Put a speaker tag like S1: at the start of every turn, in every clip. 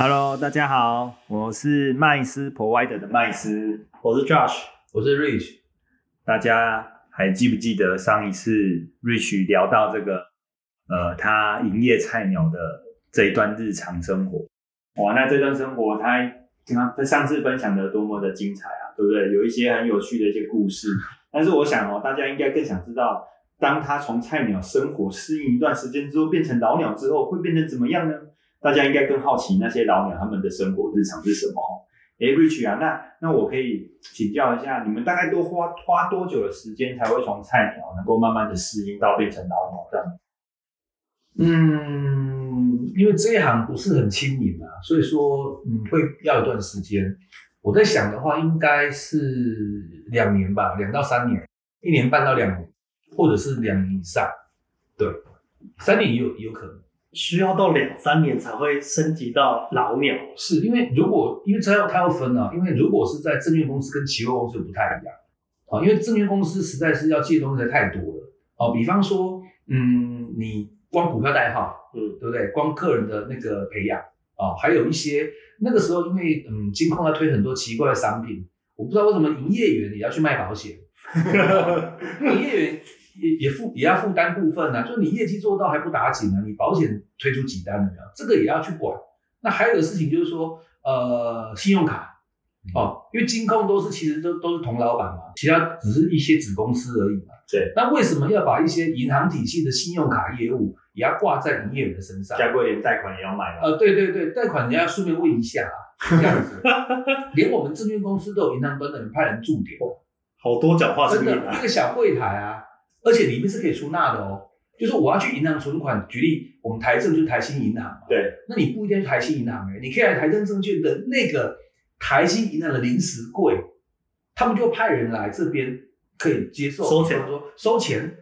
S1: Hello，大家好，我是麦斯 Provider 的麦斯，
S2: 我是 Josh，
S3: 我是 Rich。
S1: 大家还记不记得上一次 Rich 聊到这个呃他营业菜鸟的这一段日常生活？哇，那这段生活他刚刚上次分享的多么的精彩啊，对不对？有一些很有趣的一些故事。但是我想哦，大家应该更想知道，当他从菜鸟生活适应一段时间之后，变成老鸟之后，会变成怎么样呢？大家应该更好奇那些老鸟他们的生活日常是什么？哎，Rich 啊，那那我可以请教一下，你们大概都花花多久的时间才会从菜鸟能够慢慢的适应到变成老鸟这样？
S3: 嗯，因为这一行不是很轻盈啊，所以说嗯会要一段时间。我在想的话，应该是两年吧，两到三年，一年半到两年，或者是两年以上。对，三年也有也有可能。
S2: 需要到两三年才会升级到老鸟，
S3: 是因为如果因为这要它要分啊，因为如果是在证券公司跟期货公司不太一样啊，因为证券公司实在是要记的东西太多了啊，比方说嗯，你光股票代号，嗯，对不对？光个人的那个培养啊，还有一些那个时候因为嗯，金控要推很多奇怪的商品，我不知道为什么营业员也要去卖保险，营业员。也也负也要负担部分呢，就是你业绩做到还不打紧呢，你保险推出几单了没有？这个也要去管。那还有个事情就是说，呃，信用卡哦，因为金控都是其实都都是同老板嘛，其他只是一些子公司而已嘛。
S1: 对。
S3: 那为什么要把一些银行体系的信用卡业务也要挂在营业员的身上？
S1: 该不会连贷款也要买了？
S3: 呃，对对对，贷款你要顺便问一下啊，这样子。连我们证券公司都有银行端的人派人驻点，
S2: 好多讲话
S3: 真的，那个小柜台啊。而且里面是可以出纳的哦，就是我要去银行存款，举例，我们台证就是台新银行嘛。
S1: 对，
S3: 那你不一定去台新银行哎，你可以来台证证券的那个台新银行的临时柜，他们就派人来这边可以接受
S2: 收钱，
S3: 说收钱，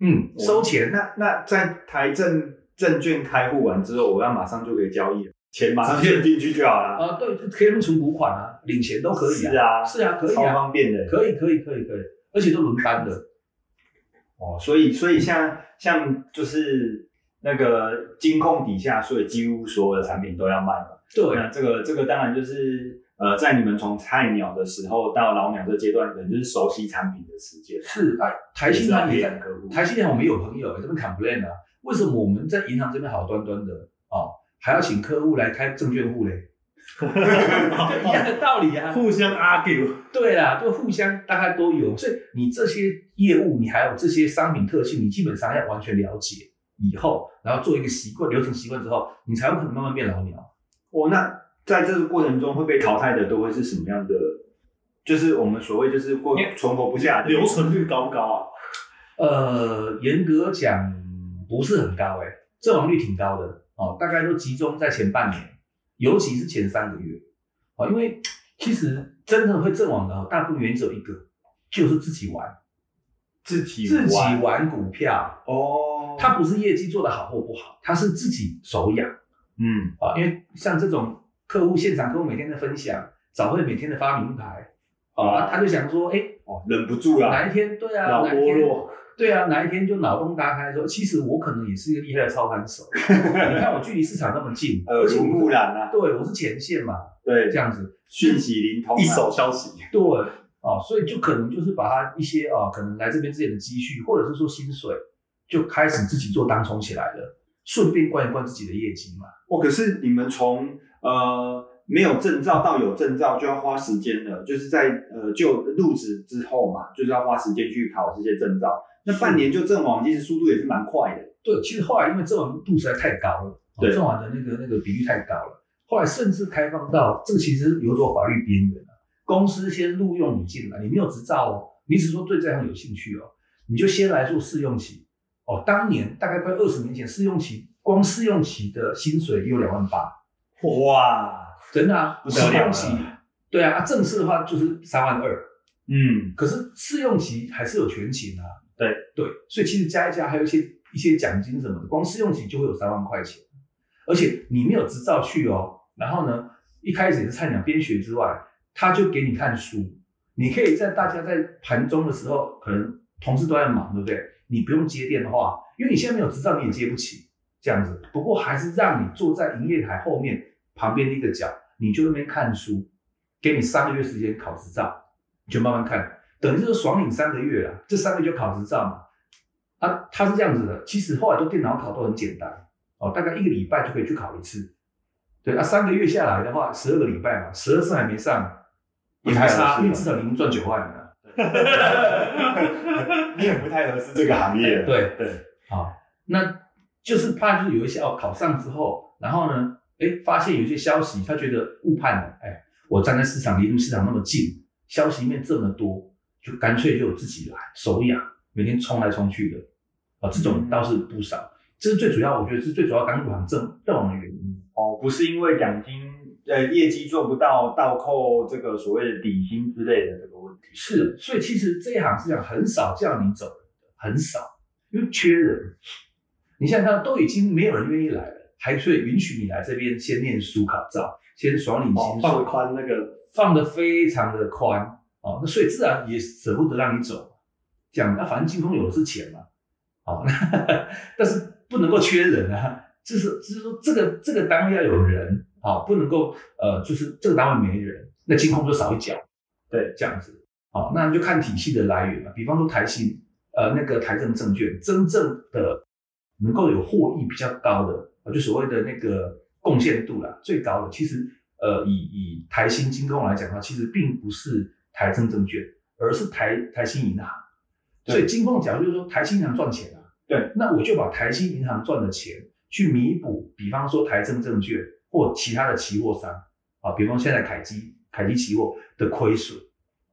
S3: 嗯，收钱。
S1: 那那在台证证券开户完之后，我要马上就可以交易了，钱马上存进去就好了。
S3: 啊，对，可以存股款啊，领钱都可以啊。
S1: 是啊，
S3: 是啊，可以啊，
S1: 超方便的，
S3: 可以，可以，可以，可以，而且都轮班的。
S1: 哦，所以所以像像就是那个金控底下，所以几乎所有的产品都要卖了。
S3: 对，
S1: 那这个这个当然就是呃，在你们从菜鸟的时候到老鸟这阶段，可能就是熟悉产品的时间。
S3: 是啊，台新
S1: 他
S3: 也台新银我们有朋友这边 complain 啊，为什么我们在银行这边好端端的哦，还要请客户来开证券户嘞？一样的道理啊，
S2: 互相 argue。
S3: 对啦，就互相大概都有，所以你这些业务，你还有这些商品特性，你基本上要完全了解以后，然后做一个习惯流程习惯之后，你才有可能慢慢变老鸟。
S1: 哦，那在这个过程中会被淘汰的都会是什么样的？就是我们所谓就是过存活不下，
S2: 留存率高不高啊？
S3: 呃，严格讲不是很高，哎，阵亡率挺高的哦，大概都集中在前半年。尤其是前三个月，啊，因为其实真正会阵亡的大部分原因只有一个，就是自己玩，
S1: 自己
S3: 自己玩股票
S1: 哦，
S3: 他不是业绩做得好或不好，他是自己手痒，
S1: 嗯
S3: 啊，因为像这种客户现场客户每天的分享，早会每天的发名牌，啊，他就想说，哎，
S1: 哦，忍不住了，
S3: 哪一天对啊，
S1: 脑波落。
S3: 对啊，哪一天就脑洞大开，说其实我可能也是一个厉害的操盘手。你看我距离市场那么近，
S1: 耳濡目染啊。
S3: 对，我是前线嘛。
S1: 对，
S3: 这样子
S1: 讯息灵通，
S2: 一手消息。
S3: 对，哦，所以就可能就是把他一些啊，可能来这边之前的积蓄，或者是说薪水，就开始自己做当冲起来了，顺便灌一灌自己的业绩嘛。
S1: 哦，可是你们从呃没有证照到有证照，就要花时间了，就是在呃就入职之后嘛，就是要花时间去考这些证照。那半年就阵亡，其实速度也是蛮快的。
S3: 对，其实后来因为阵亡度实在太高了，对，阵亡的那个那个比率太高了。后来甚至开放到这个，其实有所法律边缘了。公司先录用你进来，你没有执照哦，你只说对这行有兴趣哦，你就先来做试用期。哦。当年大概快二十年前，试用期光试用期的薪水有两万八，
S1: 哇，
S3: 真的啊，
S1: 试用期，
S3: 对啊，正式的话就是三万二，
S1: 嗯，
S3: 可是试用期还是有全勤啊。
S1: 对。
S3: 对，所以其实加一加，还有一些一些奖金什么的，光试用期就会有三万块钱，而且你没有执照去哦，然后呢，一开始也是菜鸟边学之外，他就给你看书，你可以在大家在盘中的时候，可能同事都在忙，对不对？你不用接电话，因为你现在没有执照，你也接不起这样子。不过还是让你坐在营业台后面旁边的一个角，你就那边看书，给你三个月时间考执照，你就慢慢看，等于就是爽领三个月了，这三个月就考执照嘛。啊，他是这样子的，其实后来都电脑考都很简单哦，大概一个礼拜就可以去考一次。对啊，三个月下来的话，十二个礼拜嘛，十二次还没上，也没差，因为至少你能赚九万了。
S1: 你也不太合适这个行业。
S3: 对
S1: 对，
S3: 好，那就是怕就是有一些哦考上之后，然后呢，哎，发现有一些消息，他觉得误判了，哎，我站在市场离市场那么近，消息面这么多，就干脆就自己来手痒，每天冲来冲去的，啊，这种倒是不少。这是最主要，我觉得是最主要港股行正正往的原因。
S1: 哦，不是因为奖金呃业绩做不到倒扣这个所谓的底薪之类的这个问题。
S3: 是，所以其实这一行是讲很少叫你走人的，很少，因为缺人。你想想看，都已经没有人愿意来了，还以允许你来这边先念书考照，先爽领薪水，
S2: 放宽那个
S3: 放的非常的宽哦，那所以自然也舍不得让你走。这样，那反正金风有的是钱嘛，哦，但是。不能够缺人啊，就是就是说这个这个单位要有人啊，不能够呃，就是这个单位没人，那金控就少一角，
S1: 对，
S3: 这样子，好，那就看体系的来源了。比方说台新，呃，那个台证证券，真正的能够有获益比较高的，就所谓的那个贡献度啦，最高的，其实呃，以以台新金控来讲的话，其实并不是台证证券，而是台台新银行。所以金控讲就是说台新银行赚钱啊。
S1: 对，
S3: 那我就把台新银行赚的钱去弥补，比方说台证证券或其他的期货商啊，比方现在凯基凯基期货的亏损，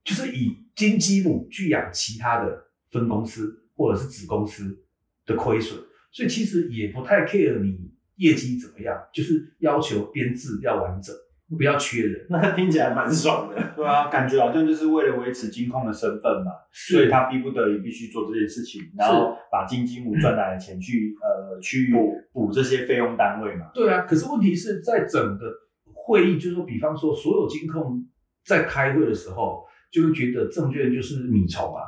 S3: 就是以金鸡母去养其他的分公司或者是子公司的亏损，所以其实也不太 care 你业绩怎么样，就是要求编制要完整。不要缺人，
S2: 那听起来蛮爽的。
S1: 对啊，感觉好像就是为了维持金控的身份嘛，所以他逼不得已必须做这件事情，然后把金金母赚来的钱去呃去补补这些费用单位嘛。
S3: 对啊，可是问题是在整个会议，就是说，比方说所有金控在开会的时候，就会觉得证券就是米虫啊，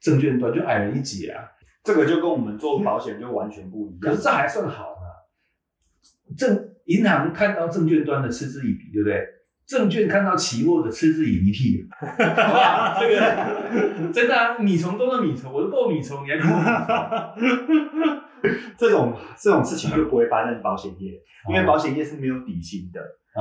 S3: 证券端就矮人一截啊，
S1: 这个就跟我们做保险就完全不一样。
S3: 可是这还算好呢，证。银行看到证券端的嗤之以鼻，对不对？证券看到期货的嗤之以鼻，哇，这个真的啊，米虫中的米虫，我都够米虫，你还比我
S1: 这种这种事情就不会发生保险业，因为保险业是没有底薪的。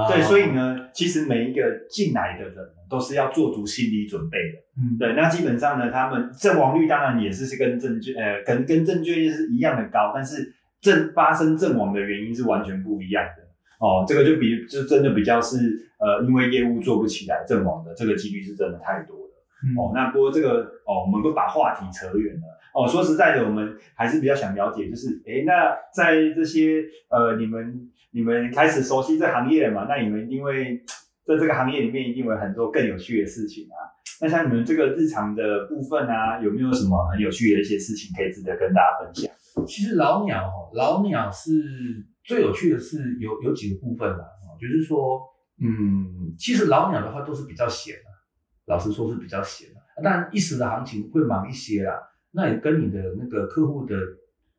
S1: 对，所以呢，其实每一个进来的人都是要做足心理准备的。嗯，对，那基本上呢，他们阵亡率当然也是是跟证券呃，跟跟证券业是一样的高，但是。阵发生阵亡的原因是完全不一样的哦，这个就比就真的比较是呃，因为业务做不起来阵亡的这个几率是真的太多了哦。那不过这个哦，我们不把话题扯远了哦。说实在的，我们还是比较想了解，就是哎，那在这些呃，你们你们开始熟悉这行业了嘛？那你们因为在这个行业里面一定有很多更有趣的事情啊。那像你们这个日常的部分啊，有没有什么很有趣的一些事情可以值得跟大家分享？
S3: 其实老鸟哈，老鸟是最有趣的是有有几个部分啦，哦，就是说，嗯，其实老鸟的话都是比较闲的，老实说是比较闲的，但一时的行情会忙一些啦，那也跟你的那个客户的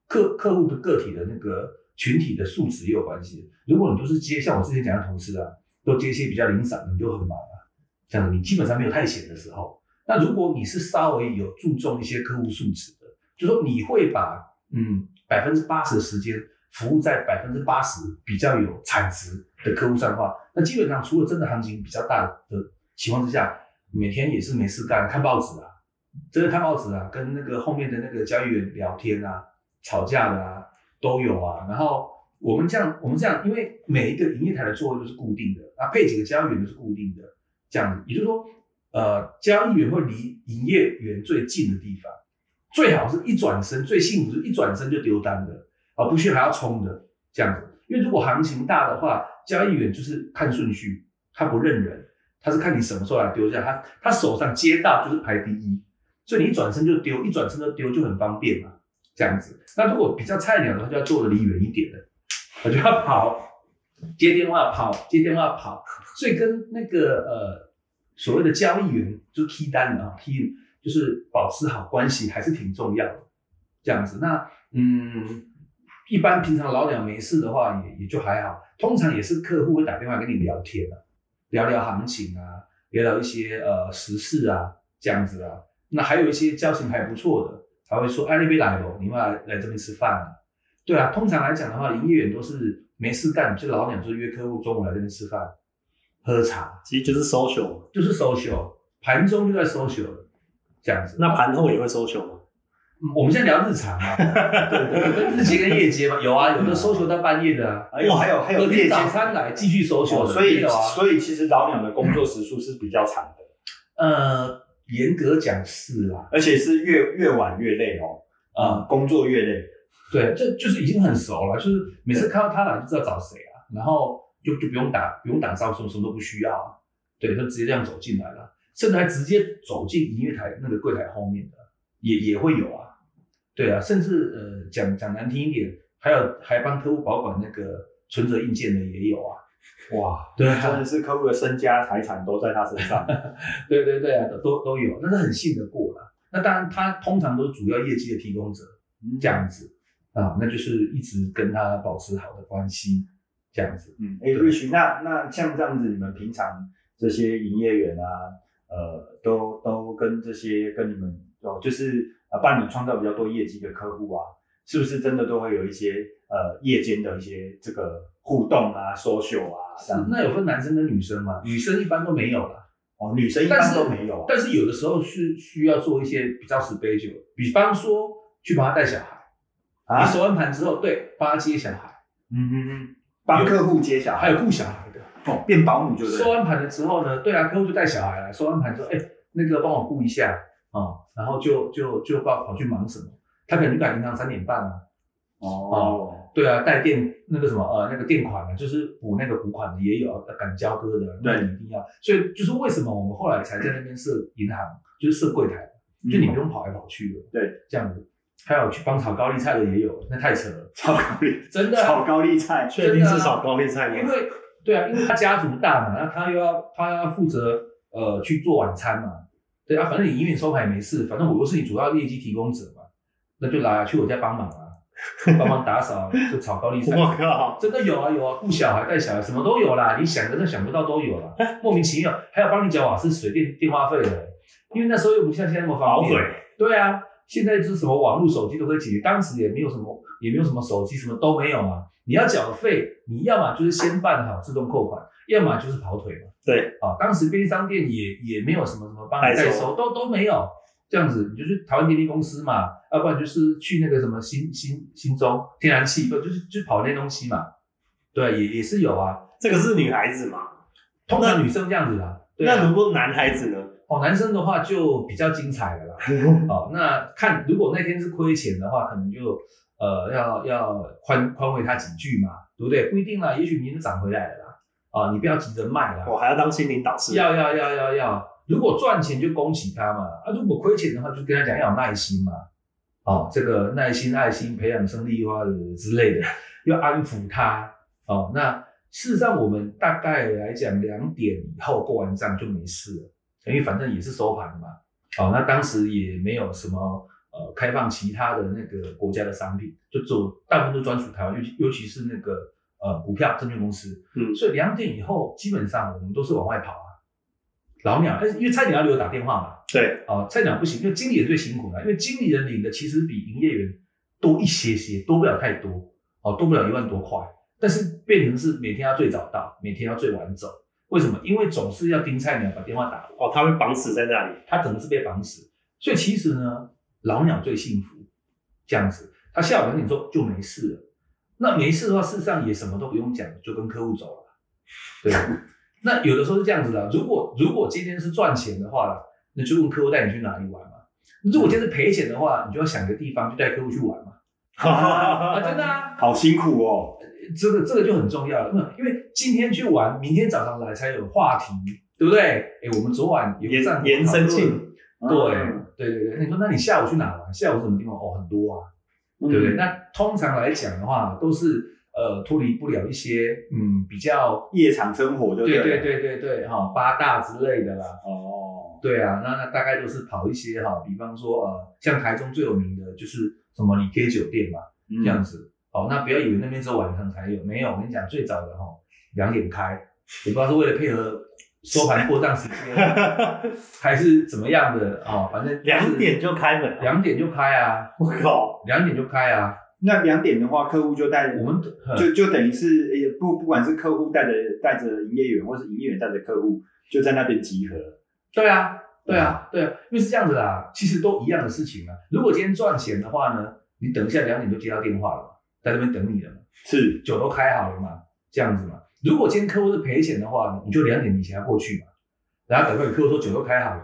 S3: 客客户的个体的那个群体的素质也有关系。如果你都是接像我之前讲的同事啊，都接一些比较零散的，你就很忙啊，这样你基本上没有太闲的时候。那如果你是稍微有注重一些客户素质的，就说你会把嗯，百分之八十的时间服务在百分之八十比较有产值的客户上的话，那基本上除了真的行情比较大的情况之下，每天也是没事干，看报纸啊，真的看报纸啊，跟那个后面的那个交易员聊天啊，吵架的啊都有啊。然后我们这样，我们这样，因为每一个营业台的座位都是固定的，啊，配几个交易员都是固定的，这样，也就是说，呃，交易员会离营业员最近的地方。最好是一转身，最幸福是一转身就丢单的，而不需还要冲的这样子。因为如果行情大的话，交易员就是看顺序，他不认人，他是看你什么时候来丢下，他他手上接到就是排第一，所以你一转身就丢，一转身就丢就很方便嘛，这样子。那如果比较菜鸟的话，就要坐的离远一点的，我就要跑，接电话跑，接电话跑，所以跟那个呃所谓的交易员就是批单啊批。就是保持好关系还是挺重要的，这样子。那嗯，一般平常老鸟没事的话也也就还好，通常也是客户会打电话跟你聊天啊，聊聊行情啊，聊聊一些呃时事啊这样子啊。那还有一些交情还不错的，还会说哎那边来咯，你们来来这边吃饭啊。对啊，通常来讲的话，营业员都是没事干，就老鸟就是约客户中午来这边吃饭、喝茶，
S2: 其实就是 social。
S3: 就是 social，盘中就在 social 了这样子。
S2: 那盘后也会 social 吗？
S3: 嗯。我们现在聊日常嘛，对对，分日结跟夜结嘛，有啊，有的 social 到半夜的啊，
S1: 哇，还有还有夜
S3: 早餐来继续
S1: 哦，
S3: 的，
S1: 所以。所以其实老鸟的工作时数是比较长的，
S3: 呃，严格讲是啦，
S1: 而且是越越晚越累哦，啊，工作越累。
S3: 对，这就是已经很熟了，就是每次看到他来就知道找谁啊，然后就就不用打不用打招呼，什么都不需要啊，对，就直接这样走进来了，甚至还直接走进营业台那个柜台后面的，也也会有啊，对啊，甚至呃讲讲难听一点，还有还帮客户保管那个存折硬件的也有啊，
S1: 哇，
S3: 对啊
S1: 真的是客户的身家财产都在他身上。
S3: 对对对啊，都都都有，那是很信得过了。那当然，他通常都是主要业绩的提供者这样子啊，那就是一直跟他保持好的关系这样子。
S1: 嗯，哎、瑞许，那那像这样子，你们平常这些营业员啊，呃，都都跟这些跟你们哦，就是呃帮你创造比较多业绩的客户啊，是不是真的都会有一些呃夜间的一些这个互动啊、social 啊这样？
S3: 那有分男生跟女生嘛？女生一般都没有啦，
S1: 哦，女生一般都没有啊。
S3: 但是有的时候是需要做一些比较 special，比方说去帮他带小孩，
S1: 啊
S3: 你收完盘之后，对，帮他接小孩，
S1: 嗯嗯嗯，帮客户接小孩，
S3: 还有顾小孩的。
S1: 哦，变保姆就是。
S3: 收完盘了之后呢，对啊，客户就带小孩来，收完盘之后，哎、那个帮我顾一下啊、哦然后就就就跑跑去忙什么？他可能就赶银行三点半啊，
S1: 哦，
S3: 对啊，带电那个什么呃那个垫款的，就是补那个补款的也有，要赶交割的，那
S1: 对
S3: 你一定要。所以就是为什么我们后来才在那边设银行，就是设柜台，就你不用跑来跑去的，
S1: 嗯对，
S3: 这样子。还有去帮炒高丽菜的也有，那太扯了，
S1: 炒高丽，
S3: 真的啊、
S1: 炒高丽菜，
S2: 确定是炒高丽菜吗？
S3: 因为对啊，因为他家族大嘛，那他又要他要负责呃去做晚餐嘛，对啊，反正你营运收盘也没事，反正我又是你主要业绩提供者嘛，那就来啊，去我家帮忙啊，帮忙打扫，就炒高丽菜。
S2: 我靠！
S3: 真的有啊有啊，顾小孩带小孩什么都有啦，你想的都想不到都有啦，莫名其妙，还要帮你缴瓦斯水电电话费的，因为那时候又不像现在那么方便。对啊，现在就是什么网络手机都可以解决，当时也没有什么，也没有什么手机，什么都没有嘛。你要缴的费，你要么就是先办好自动扣款，要么就是跑腿嘛。
S2: 对，
S3: 啊，当时便利商店也也没有什么什么帮你
S2: 代收，
S3: 都都没有。这样子，你就去台湾电力公司嘛，要不然就是去那个什么新新新中天然气，不就是就跑那些东西嘛。对，也也是有啊。
S2: 这个是女孩子嘛？
S3: 通常女生这样子啦。对啊
S2: 那如果男孩子呢？
S3: 哦，男生的话就比较精彩了啦。哦，那看如果那天是亏钱的话，可能就呃要要宽宽慰他几句嘛，对不对？不一定啦，也许明天涨回来了啦。啊，你不要急着卖啦。
S2: 我还要当心灵导师。
S3: 要要要要要，如果赚钱就恭喜他嘛，啊，如果亏钱的话，就跟他讲要有耐心嘛。哦，这个耐心、爱心、培养生力花之类的，要安抚他。哦，那事实上我们大概来讲，两点以后过完账就没事了，因为反正也是收盘嘛。哦，那当时也没有什么呃开放其他的那个国家的商品，就走大部分都专属台湾，尤其尤其是那个呃股票证券公司。
S2: 嗯
S3: 所以两点以后基本上我们都是往外跑啊。老鸟，但是因为菜鸟要留打电话嘛，
S2: 对，
S3: 哦，菜鸟不行，因为经理人最辛苦了，因为经理人领的其实比营业员多一些些，多不了太多，哦，多不了一万多块，但是变成是每天要最早到，每天要最晚走。为什么？因为总是要盯菜鸟把电话打，
S2: 哦，他会绑死在那里。
S3: 他可能是被绑死，所以其实呢，老鸟最幸福，这样子，他下午两点钟就没事了。那没事的话，事实上也什么都不用讲，就跟客户走了。对，那有的时候是这样子的，如果如果今天是赚钱的话那就问客户带你去哪里玩嘛。如果今天是赔钱的话，你就要想个地方就带客户去玩嘛。啊，真的啊，
S1: 好辛苦哦。
S3: 这个这个就很重要了，那因为今天去玩，明天早上来才有话题，对不对？哎，我们昨晚有
S2: 延延伸性
S3: 对
S1: 嗯
S3: 对对对，那你说那你下午去哪玩？下午什么地方？哦，很多啊，对不对？
S1: 嗯
S3: 那通常来讲的话，都是呃脱离不了一些嗯比较
S1: 夜场生活就
S3: 对
S1: 对了
S3: 对对对对哈八大之类的啦。
S1: 哦，
S3: 对啊，那那大概都是跑一些哈，比方说呃，像台中最有名的就是什么李 K 酒店嘛，
S1: 嗯
S3: 这样子哦，那不要以为那边只有晚上才有，没有，我跟你讲，最早的哈两点开，也不知道是为了配合收盘过账时间，还是怎么样的啊、哦，反正
S2: 两点就开门，
S3: 两点就开啊，
S2: 我靠，
S3: 两点就开啊，
S1: 那两点的话，客户就带
S3: 我们
S1: 就就等于是也不不管是客户带着带着营业员，或是营业员带着客户，就在那边集合。
S3: 对啊，对啊，对啊，因为是这样子啦，其实都一样的事情啊。如果今天赚钱的话呢，你等一下两点就接到电话了嘛，在那边等你了嘛，
S1: 是。
S3: 酒都开好了嘛，这样子嘛。如果今天客户是赔钱的话，你就两点以前要过去嘛，然后等会客户说酒都开好了，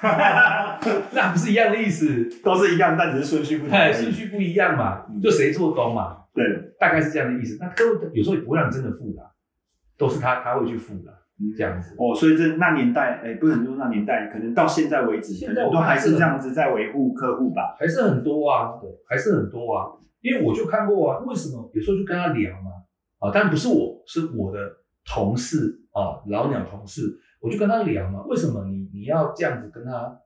S3: 那不是一样的意思？
S1: 都是一样，但只是顺序不同
S3: 哎，顺序不一样嘛，就谁做工嘛，
S1: 对，
S3: 大概是这样的意思。那客户有时候也不会让你真的付的，都是他他会去付的，这样子。
S1: 哦，所以这那年代，哎，不能说那年代，可能到现在为止，
S3: 现在
S1: 可能都还是这样子在维护客户吧。
S3: 还是很多啊，对，还是很多啊。因为我就看过啊，为什么有时候就跟他聊嘛，啊，但不是我，是我的同事啊，老鸟同事，我就跟他聊嘛，为什么你你要这样子跟他，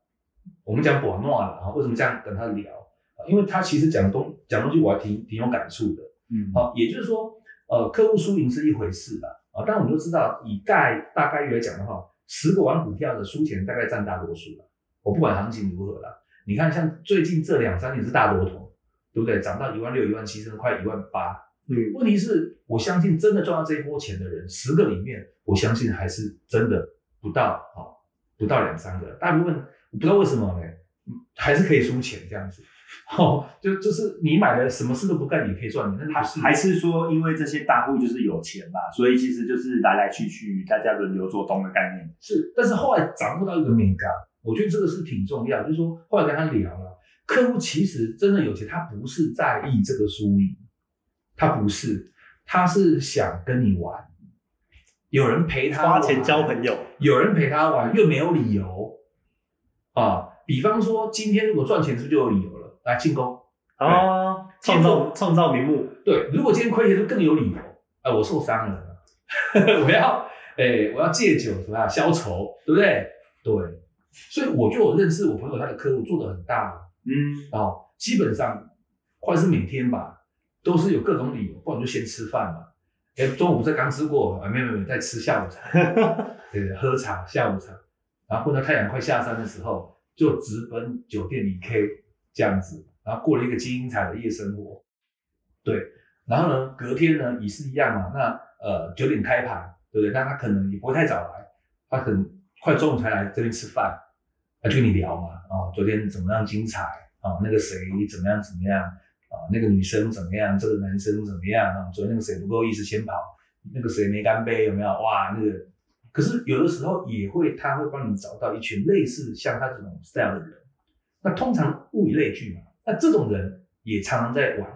S3: 我们讲广诺了啊，为什么这样跟他聊啊？因为他其实讲东讲东西我还挺挺有感触的，
S1: 嗯，
S3: 好、也就是说，呃，客户输赢是一回事啦，啊，但我们都知道，以概大概率来讲的话，十个玩股票的输钱大概占大多数了。我不管行情如何啦，你看像最近这两三年是大多头，对不对？涨到一万六、一万七，甚至快一万八。
S2: 嗯，
S3: 问题是，我相信真的赚到这一波钱的人，十个里面，我相信还是真的不到啊、不到两三个，大部分我不知道为什么呢，嗯还是可以输钱这样子。哦，就就是你买的什么事都不干也可以赚钱，但是
S1: 还是说，因为这些大户就是有钱嘛，所以其实就是来来去去，大家轮流做东的概念。
S3: 是，但是后来掌握到一个美感，我觉得这个是挺重要。就是说，后来跟他聊了，客户其实真的有钱，他不是在意这个输赢，他不是，他是想跟你玩，有人陪他
S2: 花钱交朋友，
S3: 有人陪他玩，又没有理由啊。比方说，今天如果赚钱，是不是就有理由了？来进攻，
S2: 啊，创造创造名目，
S3: 对，如果今天亏钱，就更有理由。哎、我受伤了，我要，哎、我要戒酒，什么呀？消愁，对不对？对，所以我就有认识我朋友，他的客户做的很大，
S1: 嗯，
S3: 然后基本上或者是每天吧，都是有各种理由，不然就先吃饭嘛。哎，中午不是刚吃过，啊，没有没有，没在吃下午茶，对 对，喝茶下午茶，然后混到太阳快下山的时候，就直奔酒店里 K 这样子，然后过了一个精彩的夜生活。对，然后呢，隔天呢也是一样嘛，那呃九点开盘，对不对？那他可能也不会太早来，他可能快中午才来这边吃饭，他就跟你聊嘛，啊、昨天怎么样精彩啊、那个谁怎么样怎么样啊、那个女生怎么样，这个男生怎么样啊？昨天那个谁不够意思先跑，那个谁没干杯有没有？哇，那个，可是有的时候也会，他会帮你找到一群类似像他这种 style 的人。那通常物以类聚嘛，那这种人也常常在玩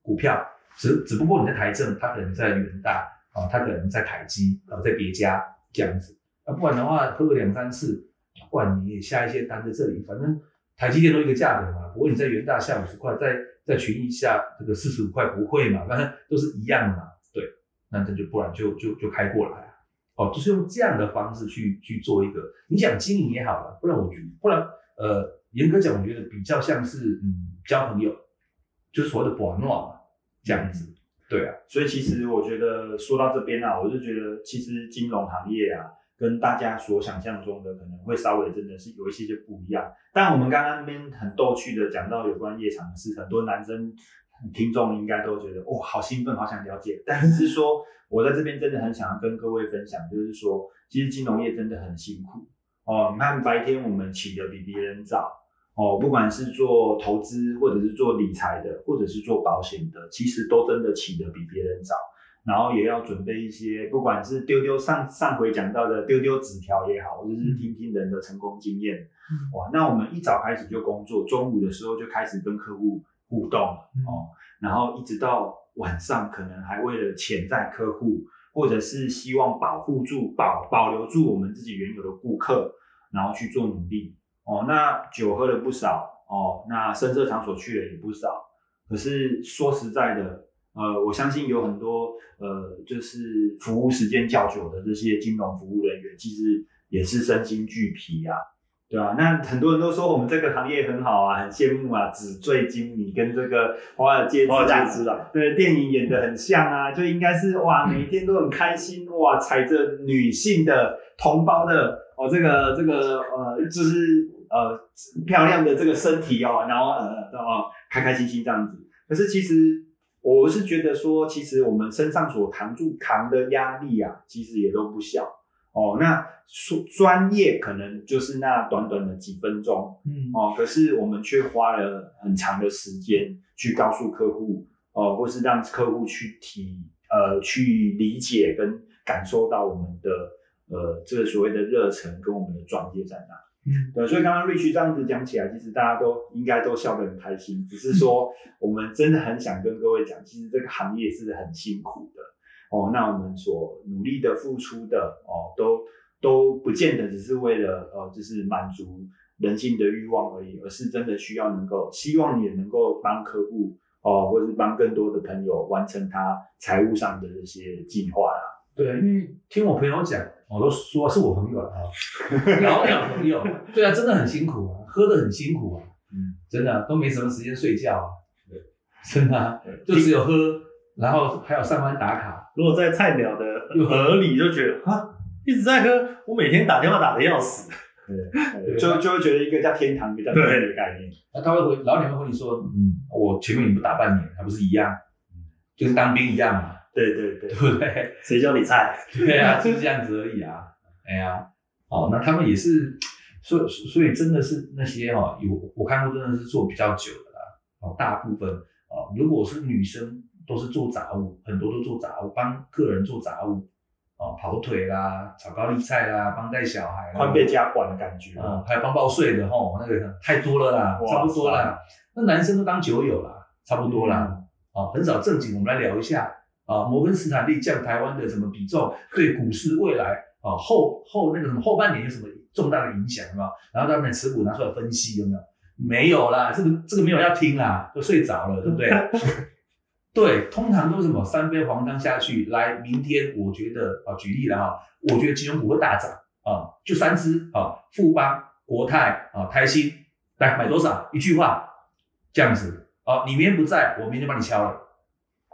S3: 股票，只只不过你在台政，他可能在元大啊，他可能在台基啊，在别家这样子。那不管的话，喝个两三次，不管你也下一些单在这里，反正台积电都一个价格嘛，不过你在元大下五十块，在在群益下这个四十五块不会嘛，反正都是一样的嘛。对，那这就不然就就就开过来了。哦，就是用这样的方式去去做一个，你想经营也好了，不然我觉得，不然呃，严格讲，我觉得比较像是嗯交朋友，就是所谓的玩闹嘛，这样子。对啊，
S1: 所以其实我觉得说到这边啊，我就觉得其实金融行业啊，跟大家所想象中的可能会稍微真的是有一些些不一样。但我们刚刚那边很逗趣的讲到有关夜场的事，很多男生听众应该都觉得哦，好兴奋，好想了解。但是说我在这边真的很想要跟各位分享，就是说，其实金融业真的很辛苦哦。你看白天我们起得比别人早。哦，不管是做投资，或者是做理财的，或者是做保险的，其实都真的起得比别人早。然后也要准备一些，不管是丢丢上上回讲到的丢丢纸条也好，或者是听听人的成功经验，哇，那我们一早开始就工作，中午的时候就开始跟客户互动哦，然后一直到晚上，可能还为了潜在客户，或者是希望保护住保保留住我们自己原有的顾客，然后去做努力。哦，那酒喝了不少哦，那深色场所去了也不少。可是说实在的，呃，我相信有很多呃，就是服务时间较久的这些金融服务人员，其实也是身心俱疲啊。对啊，那很多人都说我们这个行业很好啊，很羡慕啊，纸醉金迷，跟这个华尔街之
S2: 华尔
S1: 狼
S2: 街之狼，
S1: 对电影演的很像啊，就应该是哇，每天都很开心哇，踩着女性的同胞的哦，这个这个呃，就是呃漂亮的这个身体哦，然后呃哦开开心心这样子。可是其实我是觉得说，其实我们身上所扛住扛的压力啊，其实也都不小哦。那说专业可能就是那短短的几分钟，
S3: 嗯
S1: 哦，可是我们却花了很长的时间去告诉客户，哦，或是让客户去体呃去理解跟感受到我们的呃这个所谓的热忱跟我们的专业在哪。
S3: 嗯，
S1: 对，所以刚刚 Rich 这样子讲起来，其实大家都应该都笑得很开心，只是说我们真的很想跟各位讲，其实这个行业是很辛苦的哦。那我们所努力的付出的哦，都都不见得只是为了呃，就是满足人性的欲望而已，而是真的需要能够，希望也能够帮客户哦，或是帮更多的朋友完成他财务上的这些计划啦。
S3: 对，因为听我朋友讲，我都说是我朋友了啊，老鸟朋友，对啊，真的很辛苦啊，喝的很辛苦啊，
S1: 嗯，
S3: 真的都没什么时间睡觉啊，对，真的啊就只有喝，然后还有上班打卡，
S2: 如果在菜鸟的合理就觉得啊，一直在喝，我每天打电话打的要死。
S1: 对，就就会觉得一个叫天堂，一个叫地狱的概念。
S3: 那他会回老鸟会回你说，嗯，我前面你不打半年，还不是一样，就跟当兵一样嘛，
S1: 对对对
S3: 对，不 对？
S2: 谁叫你菜？
S3: 对啊，就是这样子而已啊。哎呀，哦，那他们也是，所以所以真的是那些哦，有我看过真的是做比较久的啦。哦，大部分哦，如果是女生都是做杂物，很多都做杂物，帮客人做杂物，哦，跑腿啦，炒高丽菜啦，帮带小孩啦，
S1: 宽被家管的感觉。
S3: 啊，还有帮报税的吼，那个太多了啦，差不多啦。那男生都当酒友啦，差不多啦。
S1: 嗯
S3: 哦，很少正经，我们来聊一下啊，摩根斯坦利降台湾的什么比重，对股市未来啊后后那个什么后半年有什么重大的影响有没有？然后他们持股拿出来分析有没有？没有啦，这个这个没有要听啦，都睡着了，对不对？对，通常都是什么三杯黄汤下去，来，明天我觉得啊，举例了哈，我觉得金融股会大涨啊，就三只啊，富邦、国泰啊、台新，来买多少？一句话，这样子啊，你明天不在，我明天帮你敲了，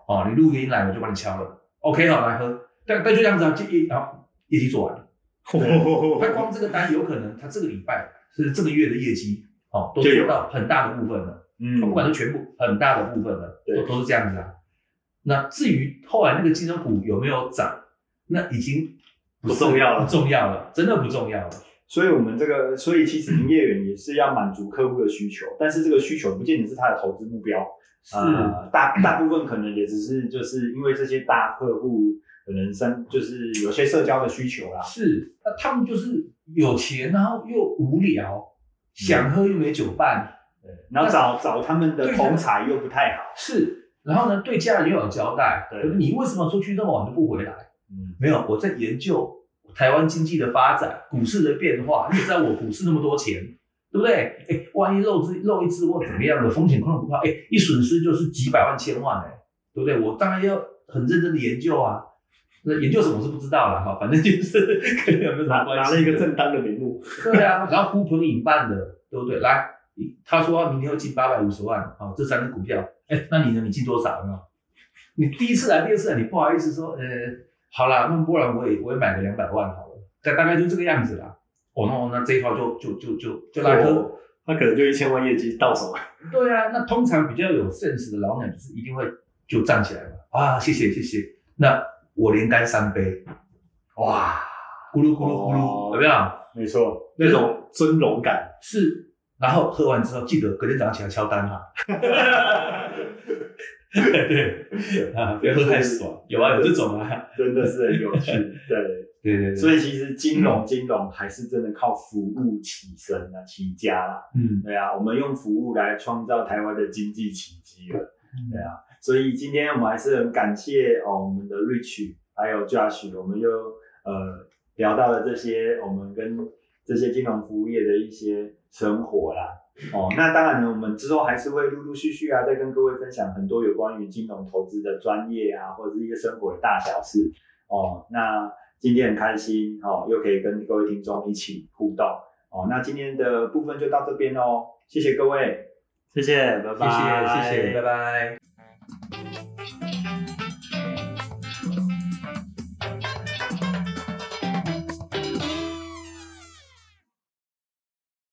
S3: 哦、你录音来我就帮你敲了，OK 好，来喝，但但就这样子啊，就一然后业绩做完了，他光这个单有可能他这个礼拜是这个月的业绩哦，都做到很大的部分了。
S1: 嗯
S3: 不管是全部很大的部分了，
S1: 对
S3: 都都是这样子啊。那至于后来那个金融股有没有涨，那已经是
S2: 不重要了
S3: 不重要了，真的不重要了。
S1: 所以我们这个，所以其实营业员也是要满足客户的需求，但是这个需求不见得是他的投资目标。
S3: 是
S1: 呃大大部分可能也只是就是因为这些大客户可能生就是有些社交的需求啦。
S3: 是，那他们就是有钱，然后又无聊，想喝又没酒伴，
S1: 对，然后找找他们的同才又不太好。
S3: 是，然后呢对家人又有交代，
S1: 对
S3: 你为什么出去那么晚都不回来？
S1: 嗯，
S3: 没有，我在研究台湾经济的发展、股市的变化。你也知道我股市那么多钱，对不对？哎，万一漏只漏一只或怎么样的风险控制不好，哎，一损失就是几百万、千万，哎，对不对？我当然要很认真的研究啊。那研究什么我是不知道了哈，反正就是 跟你有没有关系？
S2: 拿了一个正当的名目，
S3: 对啊，然后呼朋引伴的，对不对？来，他说他明天要进八百五十万，好、这三只股票，哎，那你呢？你进多少？有没有？你第一次来，第二次来，你不好意思说，呃，好啦，那不然我也我也买个两百万好了，大大概就这个样子啦。哦，那那这一套就就就就就来喝。
S2: 哦他可能就一千万业绩到手了。
S3: 对啊，那通常比较有 sense 的老鸟就是一定会就站起来嘛，啊，谢谢谢谢，那我连干三杯，哇，咕噜咕噜咕噜，
S2: 哦
S3: 有没有？
S1: 没错。
S2: 那种尊荣感，
S3: 是，然后喝完之后记得隔天早上起来敲单哈。对啊，不要喝太爽，有啊，有这种啊。
S1: 真的是很有趣，对，
S3: 对对对，
S1: 所以其实金融金融还是真的靠服务起身啊，起家啦，
S3: 嗯，
S1: 对啊，我们用服务来创造台湾的经济奇迹了，对
S3: 对
S1: 啊，所以今天我们还是很感谢哦，我们的 Rich 还有 Josh，我们又呃聊到了这些我们跟这些金融服务业的一些生活啦。哦，那当然呢，我们之后还是会陆陆续续啊，再跟各位分享很多有关于金融投资的专业啊，或者是一些生活的大小事。哦，那今天很开心哦，又可以跟各位听众一起互动哦，那今天的部分就到这边哦，谢谢各位。
S2: 谢谢，拜拜，
S3: 谢谢谢谢，拜拜。